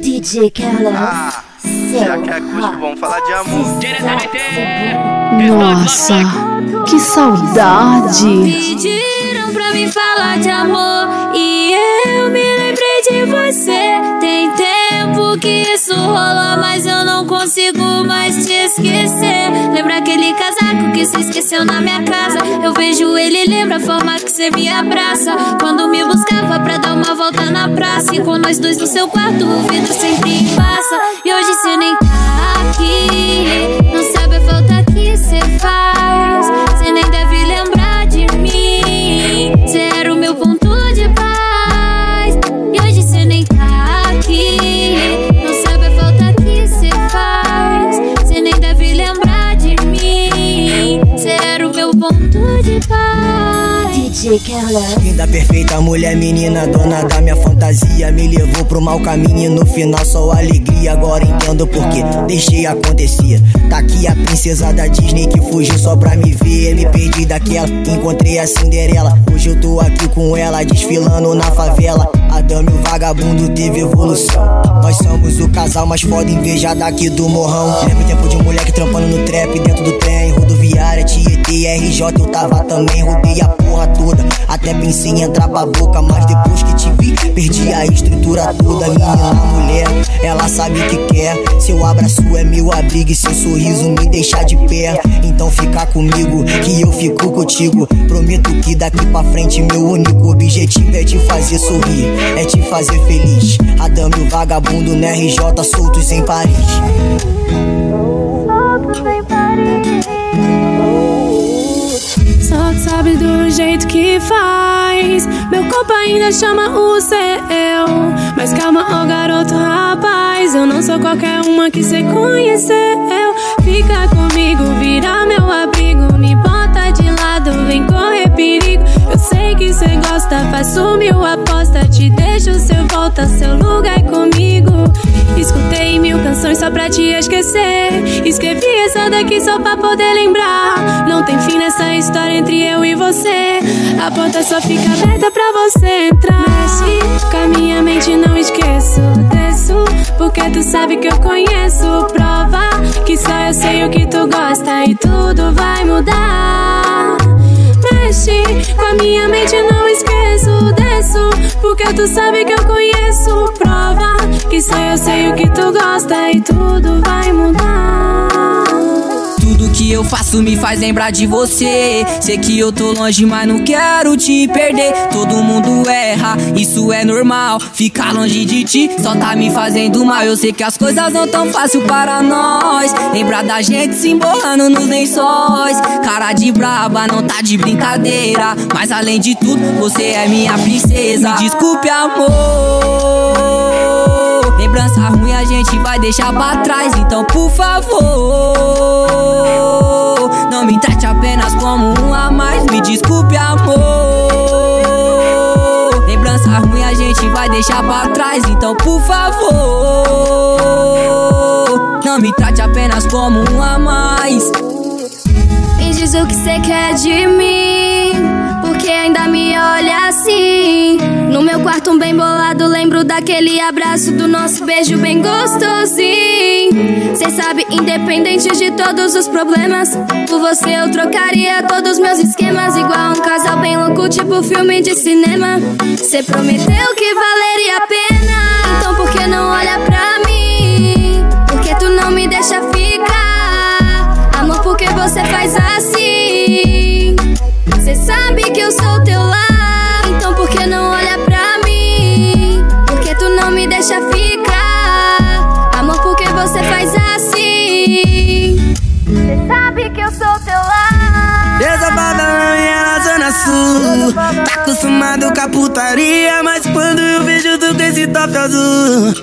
DJ Carlos. Ah, já que é acústico, vamos falar de amor. Nossa, que saudade! Pediram pra me falar de amor e eu me lembrei de você. Que isso mas eu não consigo mais te esquecer. Lembra aquele casaco que você esqueceu na minha casa? Eu vejo ele, lembra a forma que você me abraça. Quando me buscava pra dar uma volta na praça. E com nós dois no seu quarto, o vidro sempre embaça. E hoje você nem tá aqui. Não sabe a falta que você faz. Linda, perfeita, mulher, menina, dona da minha fantasia. Me levou pro mau caminho e no final só alegria. Agora entendo porque deixei acontecer. Tá aqui a princesa da Disney que fugiu só pra me ver. Me perdi daquela, encontrei a Cinderela. Hoje eu tô aqui com ela, desfilando na favela. A dama e o vagabundo teve evolução. Nós somos o casal mais foda invejado aqui do morrão. Lembro o tempo de um moleque trampando no trap dentro do trem. Rodoviária, Tietê, RJ, eu tava também. Rodei a. Até pensei em entrar pra boca, mas depois que te vi, perdi a estrutura toda. Menina, mulher, ela sabe o que quer. Seu abraço é meu abrigo e seu sorriso me deixa de pé. Então fica comigo, que eu fico contigo. Prometo que daqui pra frente meu único objetivo é te fazer sorrir, é te fazer feliz. A dama e o vagabundo no RJ soltos em Paris. Só tu sabe do jeito que faz. Meu corpo ainda chama o seu. Mas calma, ó garoto rapaz. Eu não sou qualquer uma que cê conheceu. Fica comigo, vira meu abrigo. Lado, vem correr perigo. Eu sei que cê gosta, faço mil aposta. Te deixo seu volta, seu lugar é comigo. Escutei mil canções só pra te esquecer. Escrevi essa daqui só pra poder lembrar. Não tem fim nessa história entre eu e você. A porta só fica aberta pra você entrar. Mexe com a minha mente, não esqueço. Desço, porque tu sabe que eu conheço. Prova que só eu sei o que tu gosta e tudo vai mudar. Mexe com a minha mente, não esqueço. Desço, porque tu sabe que eu conheço. Prova que só eu sei o que tu gosta e tudo vai mudar. Tudo que eu faço me faz lembrar de você. Sei que eu tô longe, mas não quero te perder. Todo mundo erra, isso é normal. Ficar longe de ti só tá me fazendo mal. Eu sei que as coisas não tão fácil para nós. Lembrar da gente se embolando nos lençóis. Cara de braba, não tá de brincadeira. Mas além de tudo, você é minha princesa. Me desculpe, amor. Lembrança ruim gente vai deixar pra trás. Então, por favor, não me trate apenas como um a mais. Me desculpe, amor. Lembrança ruim a gente vai deixar pra trás. Então, por favor, não me trate apenas como um a mais. Me diz o que cê quer de mim, porque ainda me olha assim. No meu quarto, um bem bolado, lembro daquele abraço do nosso beijo bem gostosinho. Cê sabe, independente de todos os problemas, por você eu trocaria todos meus esquemas. Igual um casal bem louco, tipo filme de cinema. Cê prometeu que valeria a pena, então por que não olha pra mim? Porque tu não me deixa ficar, amor, porque você faz assim? Cê sabe que eu sou teu lar, acostumado com a putaria Mas quando eu vejo tu com esse top azul.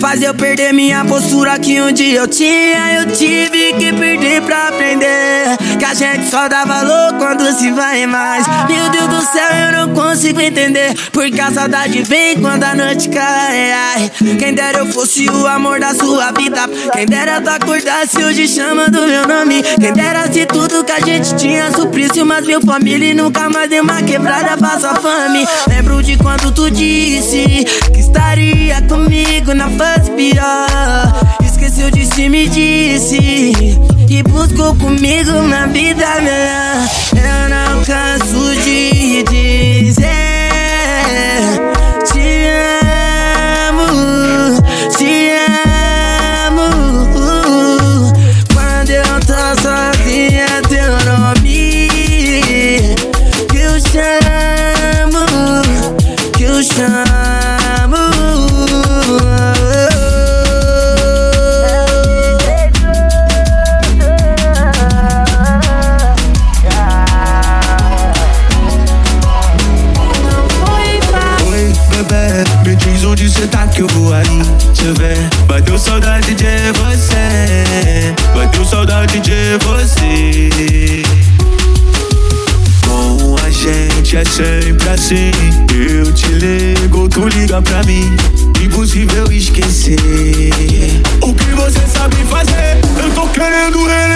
Faz eu perder minha postura que um dia eu tinha. Eu tive que perder pra aprender Que a gente só dá valor quando se vai mais. Meu Deus do céu, eu não consigo entender. Porque a saudade vem quando a noite cai Quem dera eu fosse o amor da sua vida. Quem dera tu acordasse hoje chamando meu nome. Quem dera se tudo que a gente tinha suprisse Mas meu família E nunca mais deu uma quebrada pra sua fome Lembro de quando tu disse Que estaria comigo na fase pior oh. Esqueceu de se me disse Que buscou comigo uma vida melhor Eu não canso de dizer assim. Eu te ligo, tu liga pra mim. Impossível esquecer o que você sabe fazer. Eu tô querendo ele.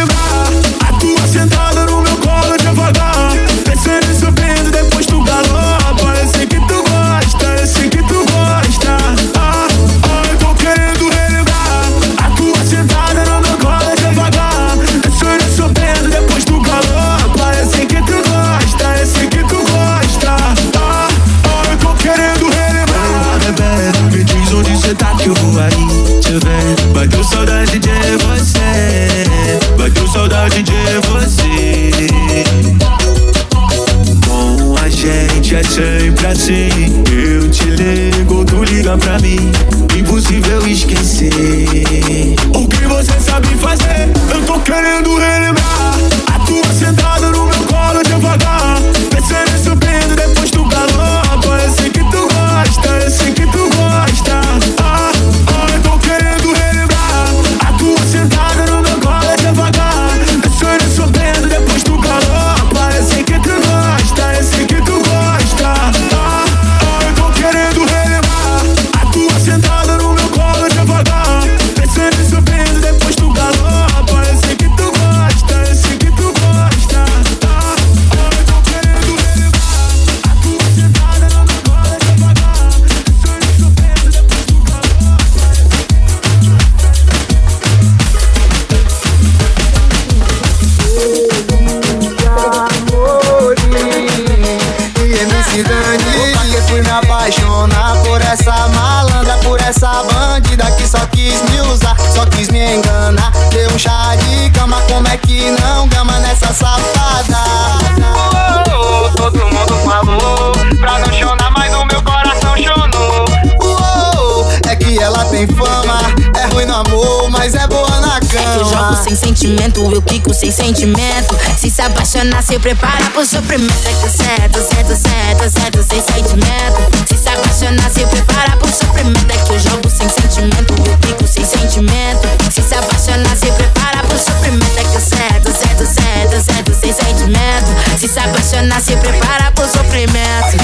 fico sem sentimento, eu fico sem sentimento. Se se apaixonar, se prepara pro sofrimento. Certo, certo, certo, certo, sem sentimento. Se se apaixonar, se prepara pro sofrimento. É que eu jogo sem sentimento, eu fico sem sentimento. Se se apaixonar, se prepara pro sofrimento. É que certo, certo, certo, certo, sem sentimento. Se se apaixonar, se prepara pro sofrimento.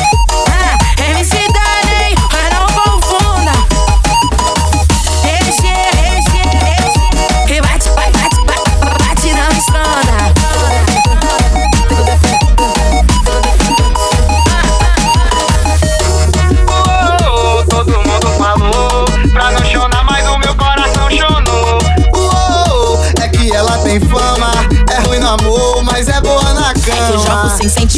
Ah, MC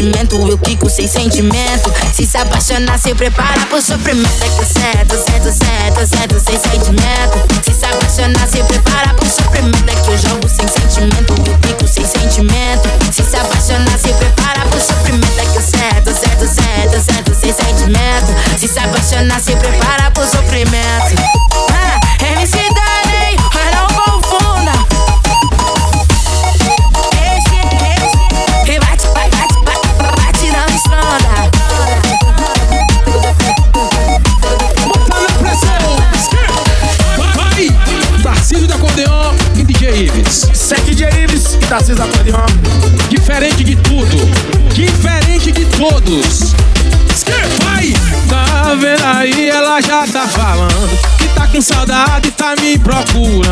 sentimento, eu fico sem sentimento. Se se apaixonar, se prepara pro sofrimento. É que certo, certo, certo, certo, sem sentimento. Se se apaixonar, se prepara pro sofrimento. É que eu jogo sem sentimento, eu fico sem sentimento. Se se apaixonar, se prepara pro sofrimento. É que certo, certo, certo, certo, sem sentimento. Se se apaixonar, se prepara pro sofrimento. loucura.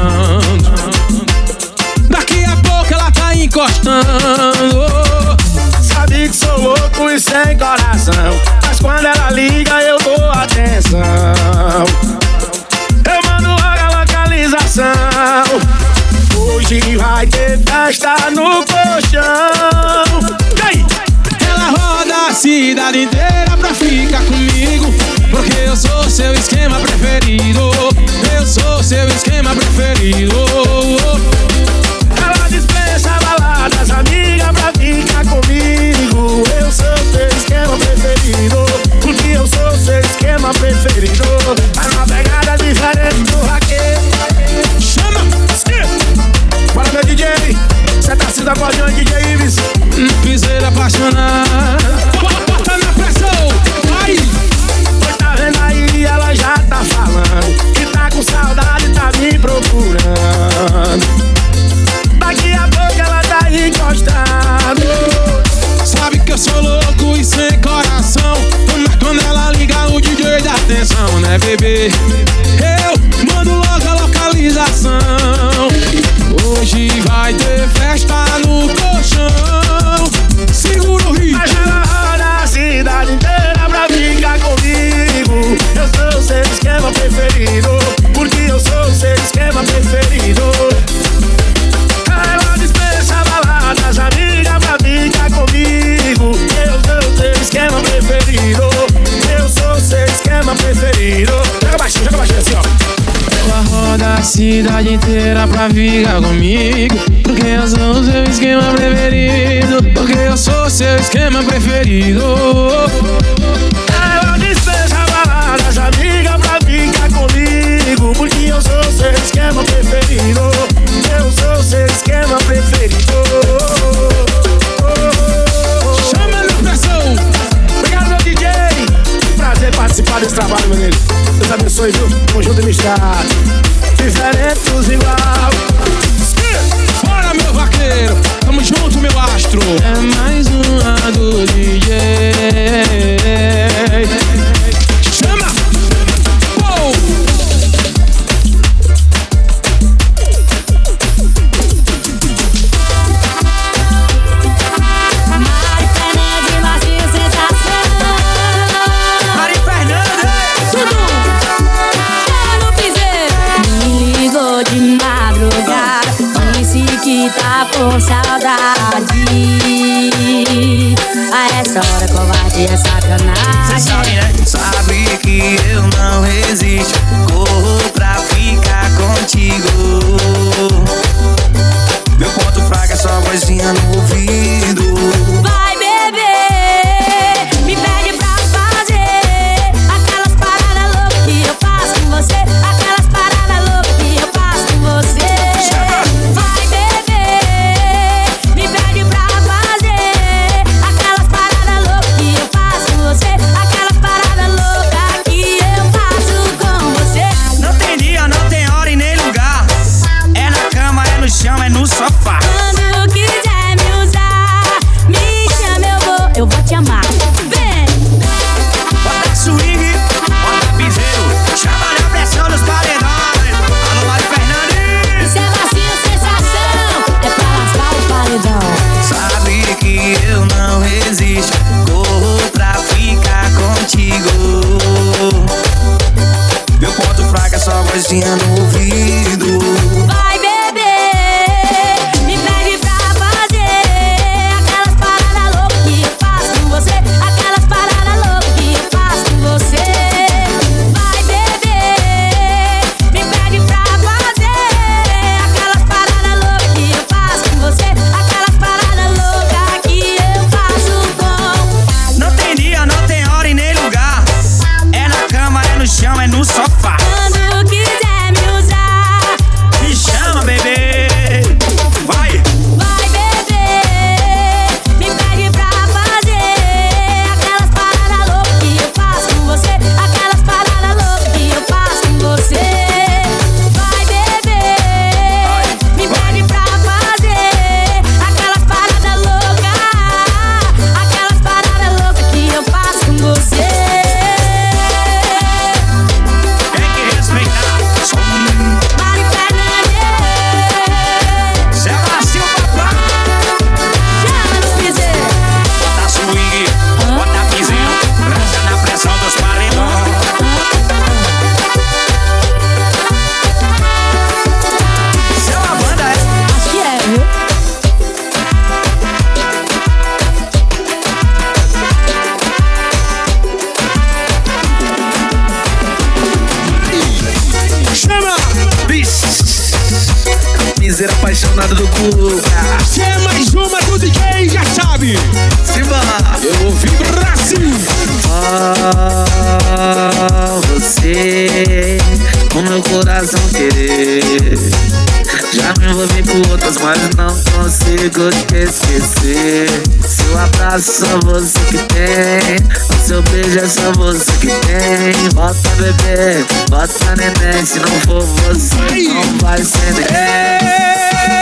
yeah. pra ficar comigo. Porque eu sou o seu esquema preferido. Porque eu sou o seu esquema preferido. Ela despeja balada, já liga pra ficar comigo. Porque eu sou o seu esquema preferido. Eu sou o seu esquema preferido. participar desse trabalho, meu Deus abençoe, viu? Conjunto misturado diferentes igual. Bora, meu vaqueiro, tamo junto, meu astro. É mais um lado de jeito. com saudade. A essa hora, covarde é sacanagem. Cê sabe, né? Sabe que eu não resisto. Corro pra ficar contigo. Meu ponto fraco é só vozinha no ouvido. Só você que tem. O seu beijo é só você que tem. Bota bebê, bota neném. Se não for você, não vai ser ninguém.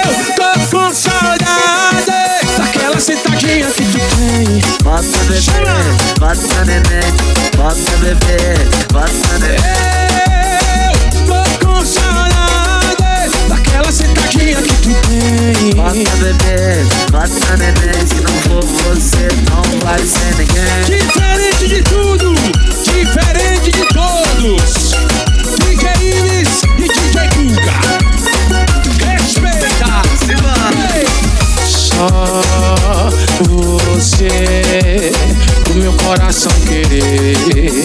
Eu tô com saudade daquela sentadinha que tu tem. Bota bebê, bota neném. Bota bebê, bota neném. Que tu tem. Bota bebê, bota neném. Se não for você, não vai ser ninguém. Diferente de tudo, diferente de todos. DJ Ives e DJ Guga. Respeita, Ei. Só você, o meu coração querer.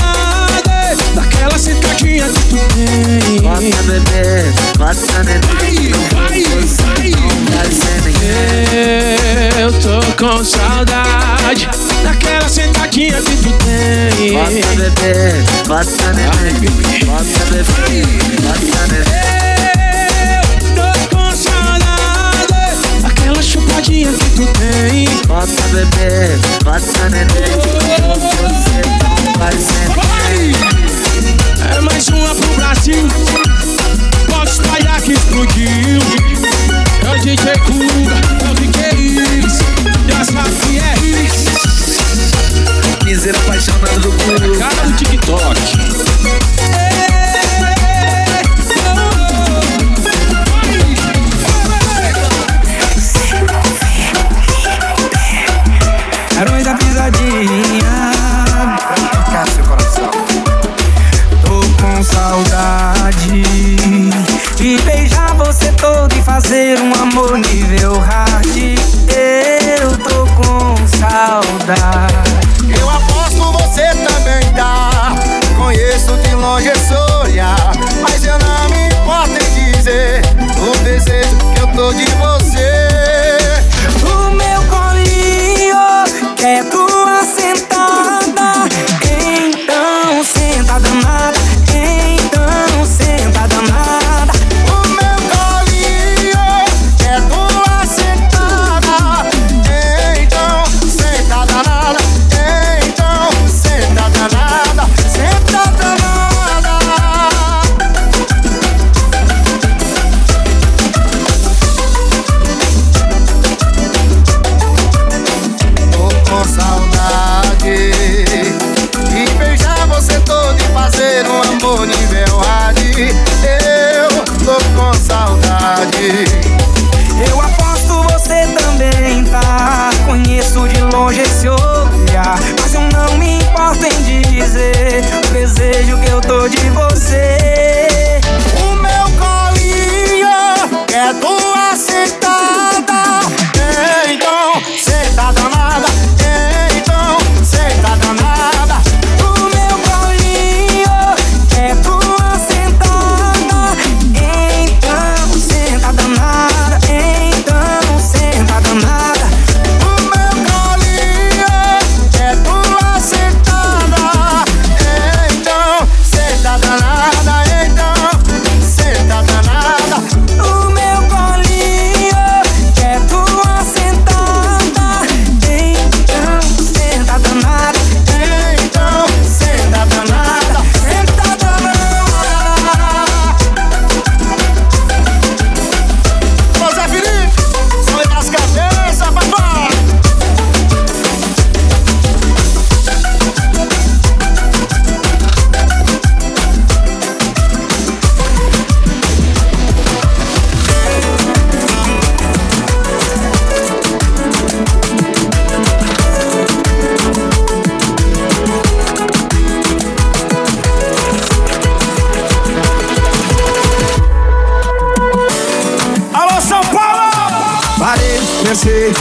daquela sentadinha que tu tem. Bota bebê, bota neném. Vai ser ninguém. Eu tô com saudade daquela sentadinha que tu tem. Bota bebê, bota neném. Bota bebê, bota neném. Eu tô com saudade daquela chupadinha que tu tem. Bota bebê, bota neném. Você, vai é mais uma pro Brasil. posso espalhar que explodiu. É o DJ Kuga, é o DJ Iris. Já sabe que é Iris. Miseira apaixonado do cu. Cara do TikTok. Heróis da pisadinha fazer um amor nível hard. Eu tô com saudade.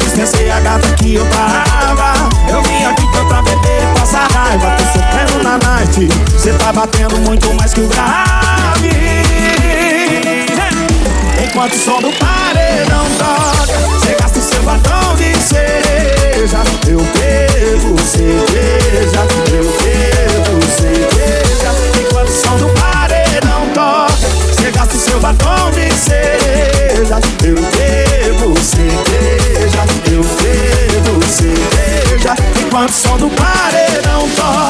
Dispensei a gata que eu tava. Eu vim aqui foi pra beber e passar raiva. Tô sofrendo na night, cê tá batendo muito mais que o grave. Enquanto o som do paredão toca, cê gasta o seu batom de cereja. Eu bebo cerveja, eu bebo cerveja. Enquanto o som do paredão toca, cê gasta o seu batom de cereja. Eu bebo Enquanto o som do paredão toca,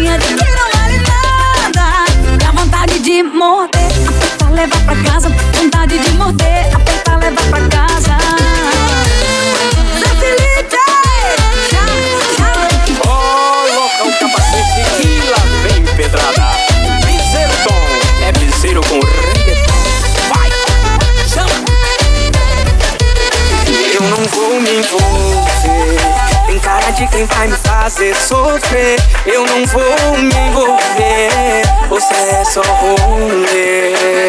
carinha de quem não vale nada. Dá vontade de morder, apertar, levar pra casa. Vontade de morder, fazer sofrer. Eu não vou me envolver. Você é só rolê.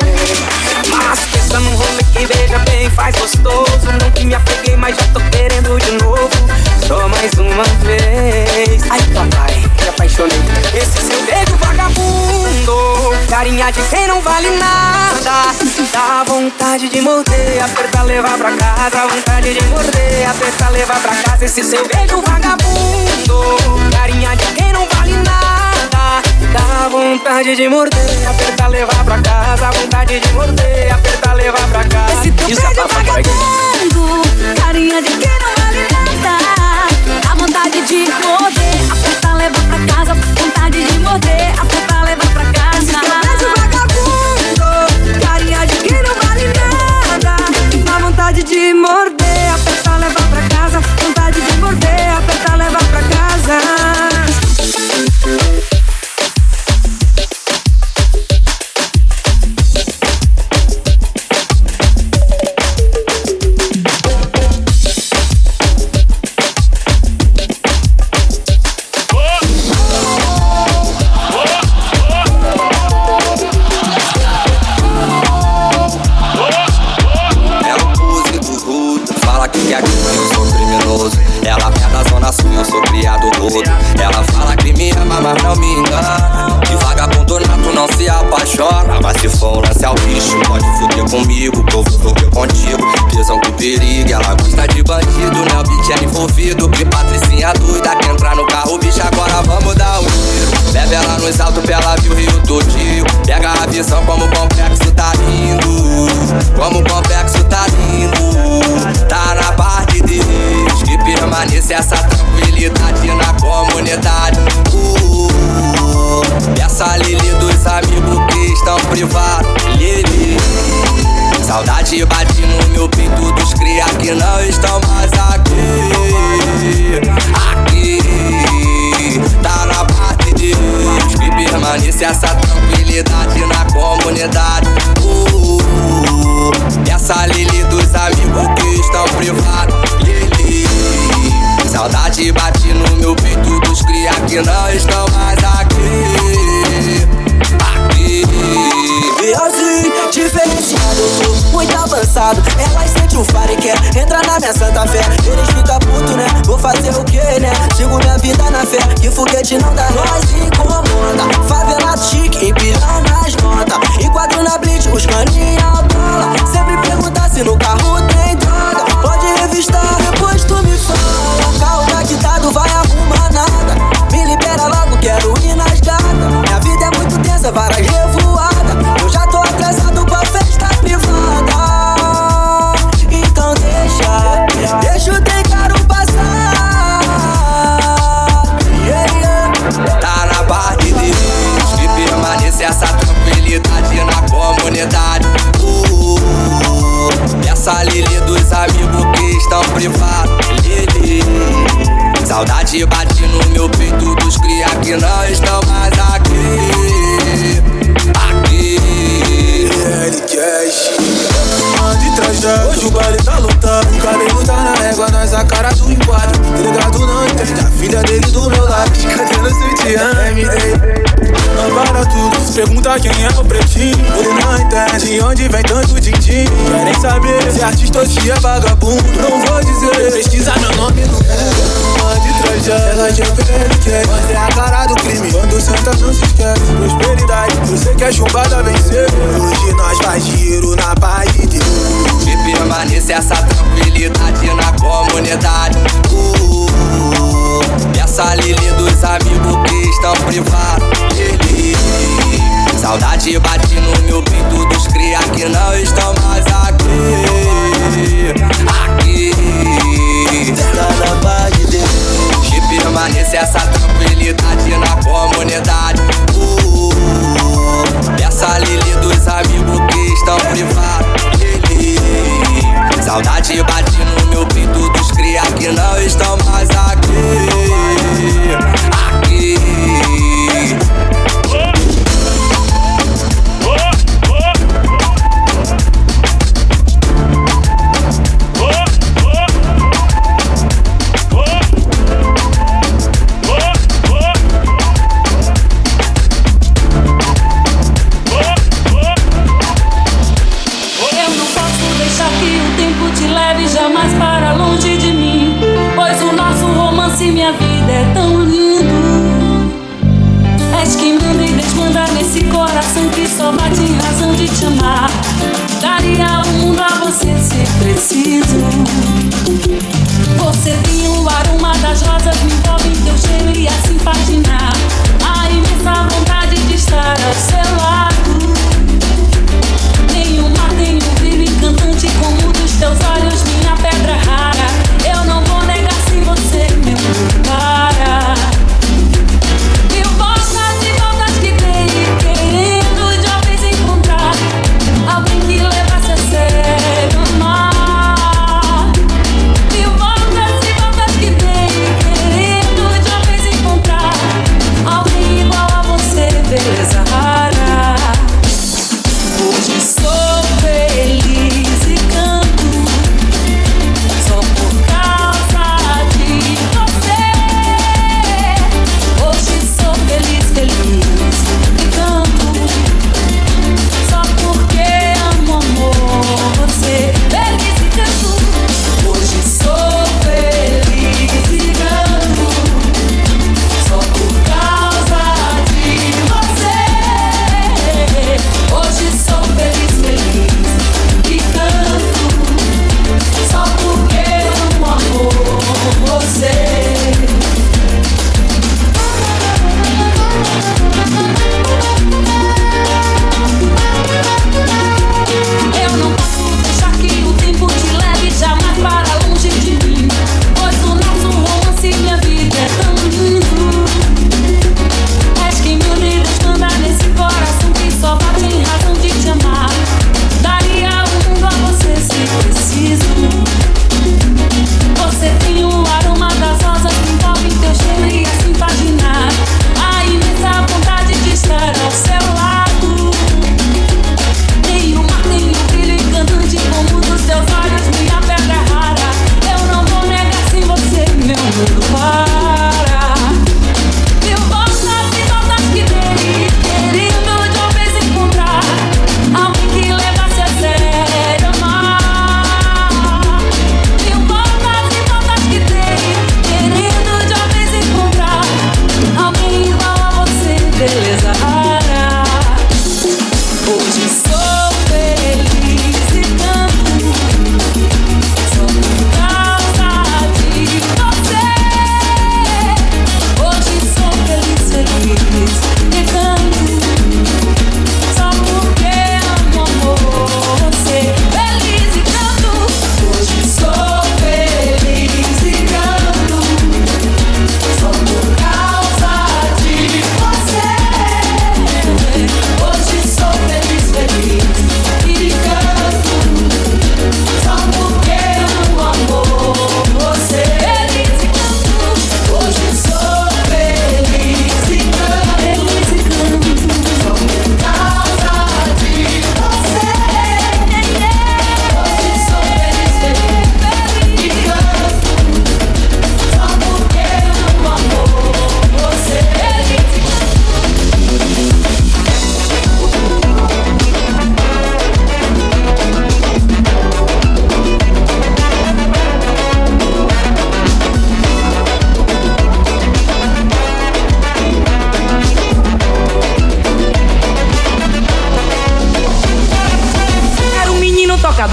Mas pensa num rolê que beija bem, faz gostoso. Não que me apeguei, mas já tô querendo de novo. Só mais uma vez. Ai, papai, apaixonei. Esse seu beijo vagabundo. Carinha de quem não vale nada. Dá vontade de morder, apertar, levar pra casa. Vontade de morder, apertar, levar pra casa. Esse seu beijo vagabundo. Carinha de quem não vale nada. Dá vontade de morder, apertar, levar pra casa. Vontade de morder, apertar, levar pra casa. Esse teu Isso é beijo aqui. vagabundo, carinha de quem não vale nada. Dá vontade de morder, casa. Vontade de morder, apertar, levar pra casa. Teu beijo vagabundo, carinha de quem não vale nada. Dá vontade de morder, Artista se é vagabundo, não vou dizer. Pesquisa meu nome no Google. de trajado, ela já perde, mas é a cara do crime. Quando senta, não se esquece. Prosperidade, você quer é chumbada vencer. Hoje nós faz giro na paz de Deus. Que permaneça essa tranquilidade na comunidade. Uh, essa Lili dos amigos que estão privados. Ele, saudade bate no trouxe essa é tranquilidade na comunidade. Uh, uh, essa Lili dos amigos que estão privados. Lili, saudade bate no meu peito dos cria que não estão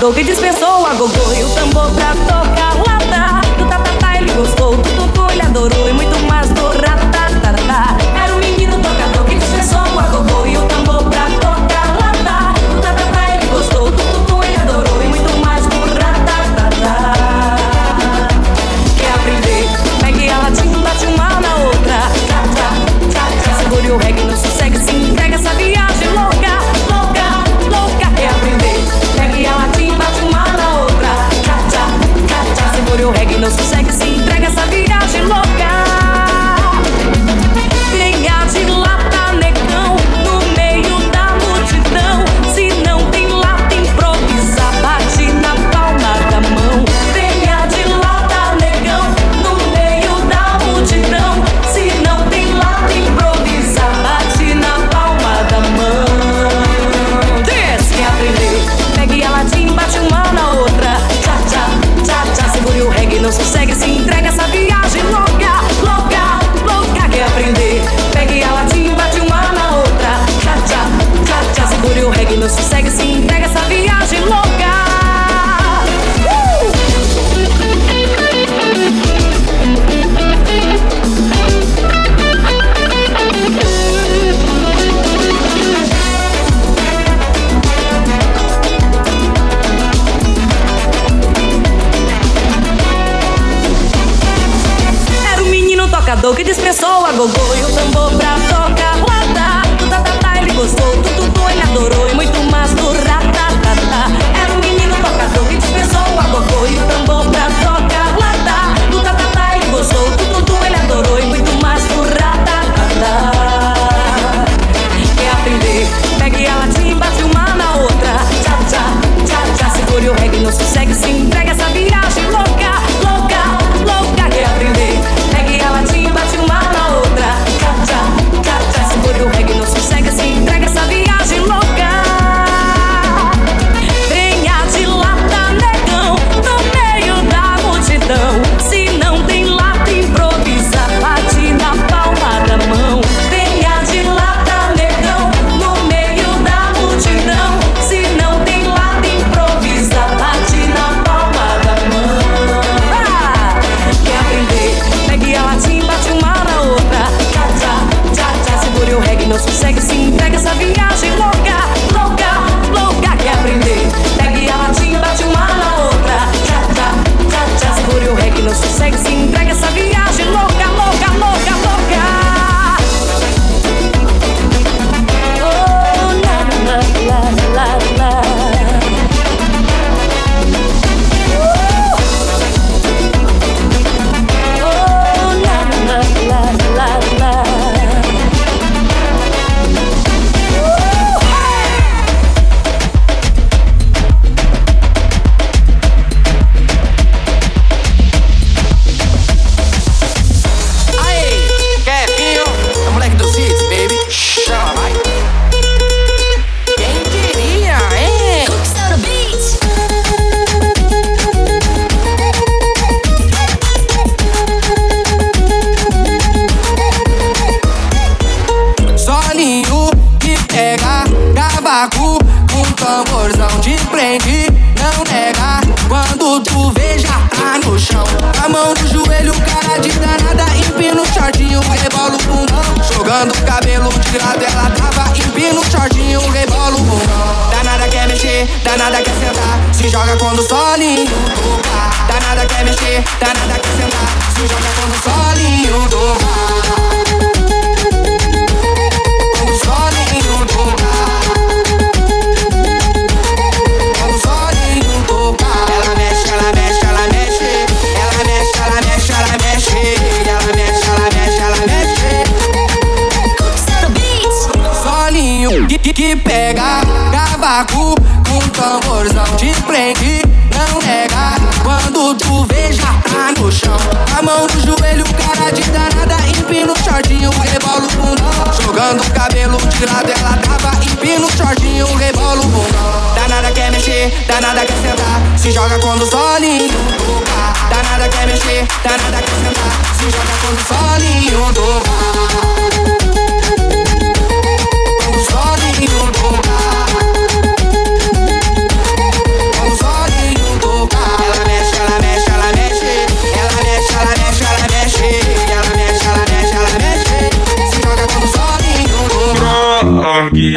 doga dispensou a gogô e o tambor pra tocar. jogador que dispensou a Gogô empino o shortinho, rebolo o. Jogando o cabelo de lado, ela tava empino o shortinho, rebolo o bundão. Danada quer mexer, danada quer sentar. Se joga quando o solinho tocar. Danada quer mexer, danada quer sentar. Se joga quando o solinho tocar.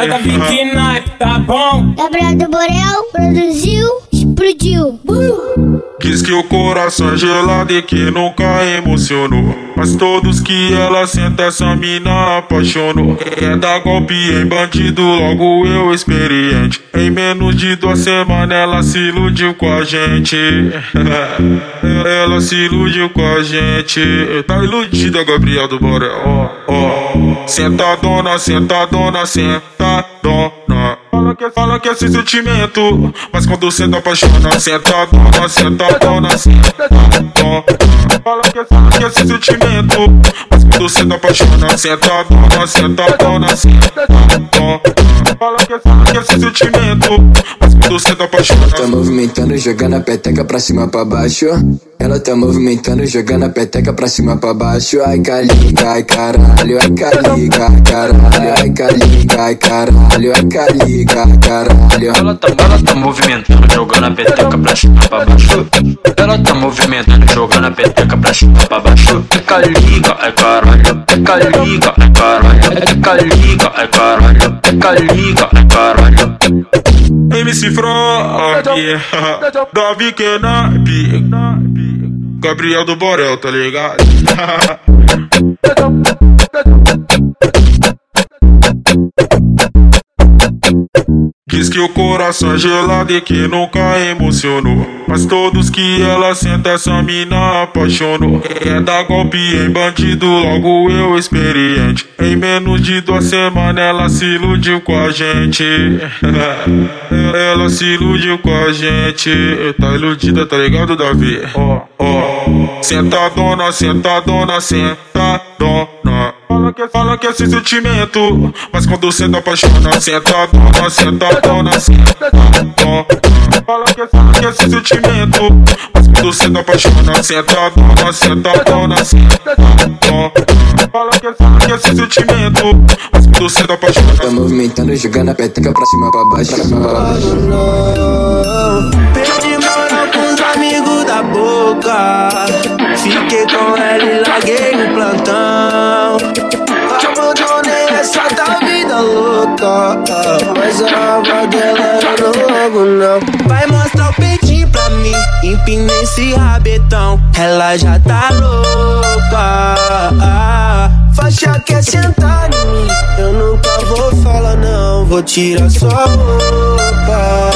Aqui. É da Vicky Night, tá bom? Gabriel do Borel produziu, explodiu. Uh! Diz que o coração é gelado e que nunca emocionou. Mas todos que ela senta, essa mina apaixonou. Quer dar golpe em bandido, logo eu experiente. Em menos de duas semanas ela se iludiu com a gente. ela se iludiu com a gente. Tá iludida, Gabriel do Borel. Ó, ó. Sentadona, sentadona, sentadona. Fala que, fala que é sem sentimento, mas quando cê tá apaixona, sentadona, sentadona, sentadona. Fala que, fala que é sem sentimento, mas quando cê tá apaixona, sentadona, sentadona, sentadona. Fala que, fala que é sem sentimento, mas quando cê tá apaixona. Tá movimentando, jogando a peteca pra cima pra baixo. Ela tá movimentando, jogando a peteca pra cima pra baixo. Ai, caliga, ai, caralho, ai, caliga, ai, caralho, ai, caliga, ai, caralho, ai, caliga, ai, caralho. Ela tá, ela tá movimentando, jogando a peteca pra cima pra baixo. Ela tá movimentando, jogando a peteca pra cima pra baixo. É caliga, ai, caralho, é caliga, ai, caralho, é caliga, ai, caralho, é caliga, ai, caralho. MC Frog, Davi Kenap, Gabriel do Borel, tá ligado? Diz que o coração é gelado e que nunca emocionou. Mas todos que ela senta, essa mina apaixonou. Quer dar golpe em bandido, logo eu experiente. Em menos de duas semanas ela se iludiu com a gente. ela se iludiu com a gente. Tá iludida, tá ligado, Davi? Ó, ó. Sentadona, sentadona, sentadona. Fala que, fala que é sem sentimento, mas quando cê tá apaixona, sentadona, sentadona, sentadona. Fala que, fala que é sem sentimento, mas quando cê tá apaixona, sentadona, sentadona, sentadona. Fala que, fala que é sem sentimento, mas quando cê tá apaixona. Tá movimentando, jogando a peteca pra cima pra baixo. Perdi moral com os amigos da boca. Fiquei com ela e larguei no plantão. Abandonei essa tal vida louca. Mas a aba dela eu não logo não. Vai mostrar o peitinho pra mim. Empina esse rabetão. Ela já tá louca. Faixa quer sentar em mim. Eu nunca vou falar não. Vou tirar sua roupa.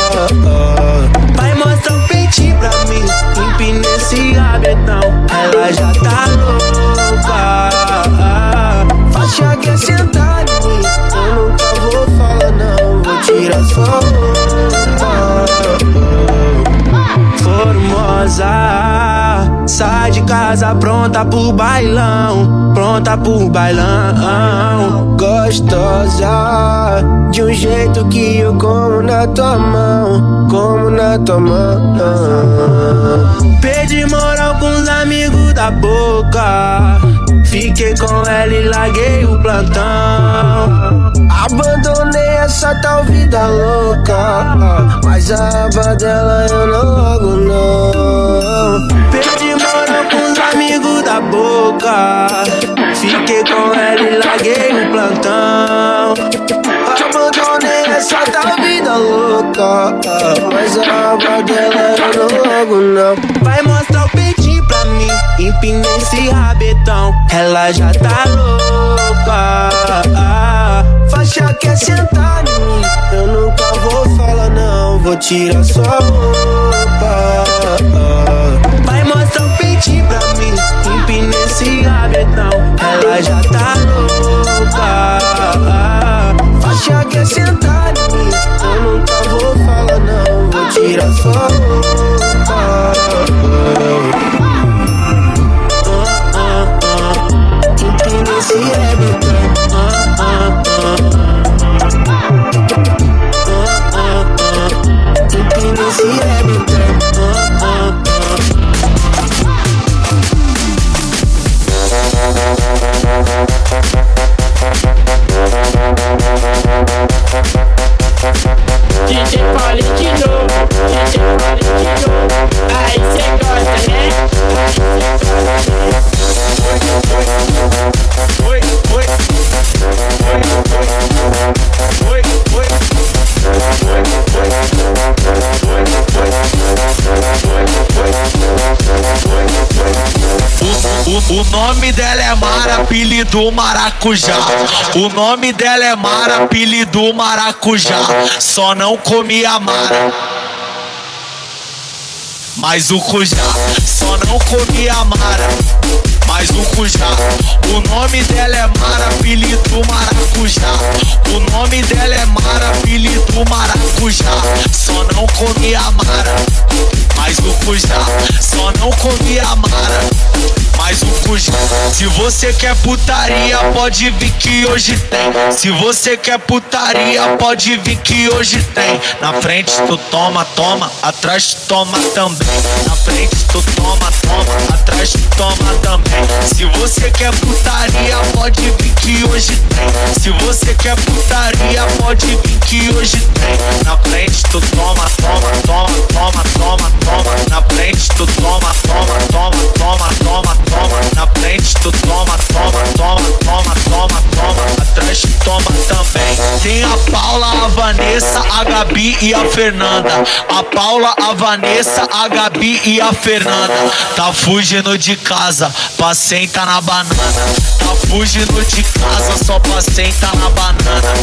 Vai mostrar peitinho pra mim. Empina esse rabetão. Ela já tá louca. Faixa quer sentar em mim. Eu nunca vou falar não. Vou tirar sua roupa. Formosa, sai de casa pronta pro bailão, pronta pro bailão. Gostosa, de um jeito que eu como na tua mão, como na tua mão. Perdi moral com os amigos da boca. Fiquei com ela e larguei o plantão. Abandonei essa tal vida louca. Mas a aba dela eu não logo não. Da boca. Fiquei com ela e larguei o plantão. Abandonei essa tal vida louca. Mas a aba dela eu não logo não. Vai mostrar o peitinho pra mim. Empina esse rabetão. Ela já tá louca. Faixa quer sentar em mim. Eu nunca vou falar não. Vou tirar sua roupa. Apelido Maracujá. O nome dela é Mara, apelido Maracujá. Só não comia Mara. Mas o Cujá só não comia Mara. Mas o Cujá, o nome dela é Mara, apelido Maracujá. O nome dela é Mara, apelido Maracujá. Só não comia Mara. Mas o Cujá só não comia Mara. Mas o Cujá, se você quer putaria, pode vir que hoje tem. Se você quer putaria, pode vir que hoje tem. Na frente tu toma, toma, atrás tu toma também. Na frente tu toma, toma, atrás tu toma também. Se você quer putaria, pode vir que hoje tem. Se você quer putaria, pode vir que hoje tem. Na frente tu toma, toma, toma, toma, toma, toma. Na frente tu toma, toma, toma, toma, toma, toma. Na frente tu toma, toma, toma, toma, toma, toma. Atrás tu toma também. Tem a Paula, a Vanessa, a Gabi e a Fernanda. A Paula, a Vanessa, a Gabi e a Fernanda. Tá fugindo de casa, pra sentar na banana. Tá fugindo de casa, só pra sentar na banana.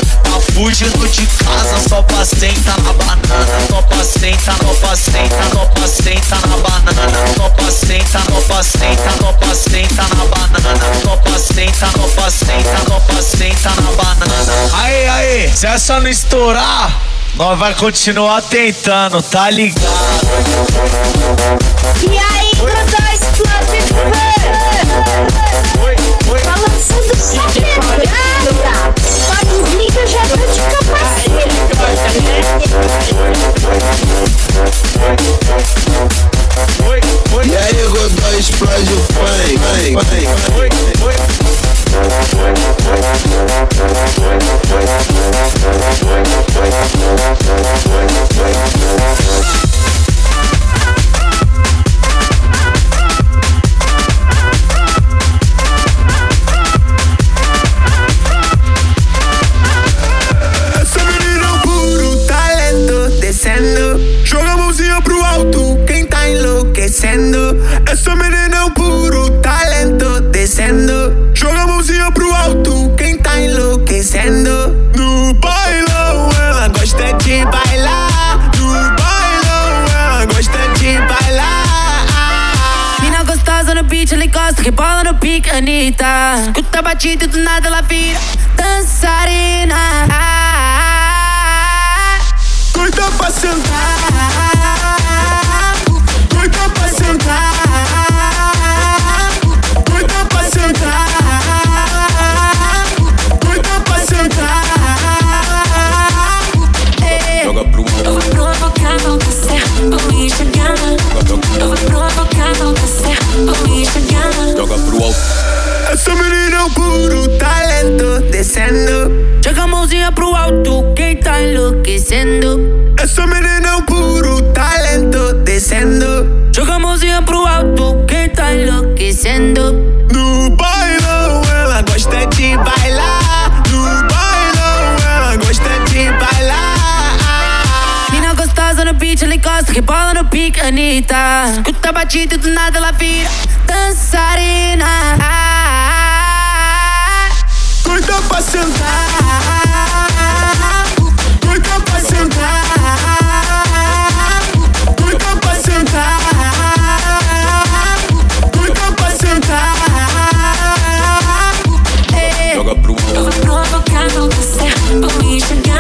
Fugindo de casa, só pra sentar na banana. Só pra sentar, só pra sentar, só pra sentar na banana. Só pra sentar, só pra sentar, só pra sentar na banana. Só pra sentar, só pra sentar, só pra sentar na banana. Aí, aí, se essa não estourar, nós vai continuar tentando, tá ligado? E aí, explode Tá lançando só pedrada E aí, Godó, explode o funk. Essa Escuta a batida encosta, rebola no pique, Anitta. Escuta a batida e do nada ela vira dançarina. Doida pra sentar. Doida pra sentar. Doida pra sentar. Doida pra sentar. Joga pro provocar, não tá certo, vou me enxergar.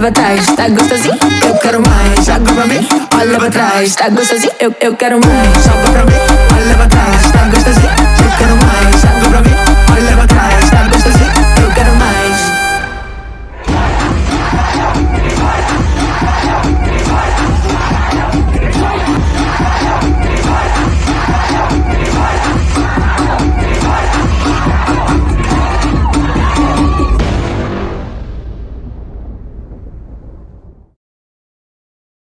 olha pra trás, tá gostosinho? Eu quero mais, joga pra mim, olha pra trás, tá gostosinho? Eu, eu quero mais, joga pra mim, olha pra trás.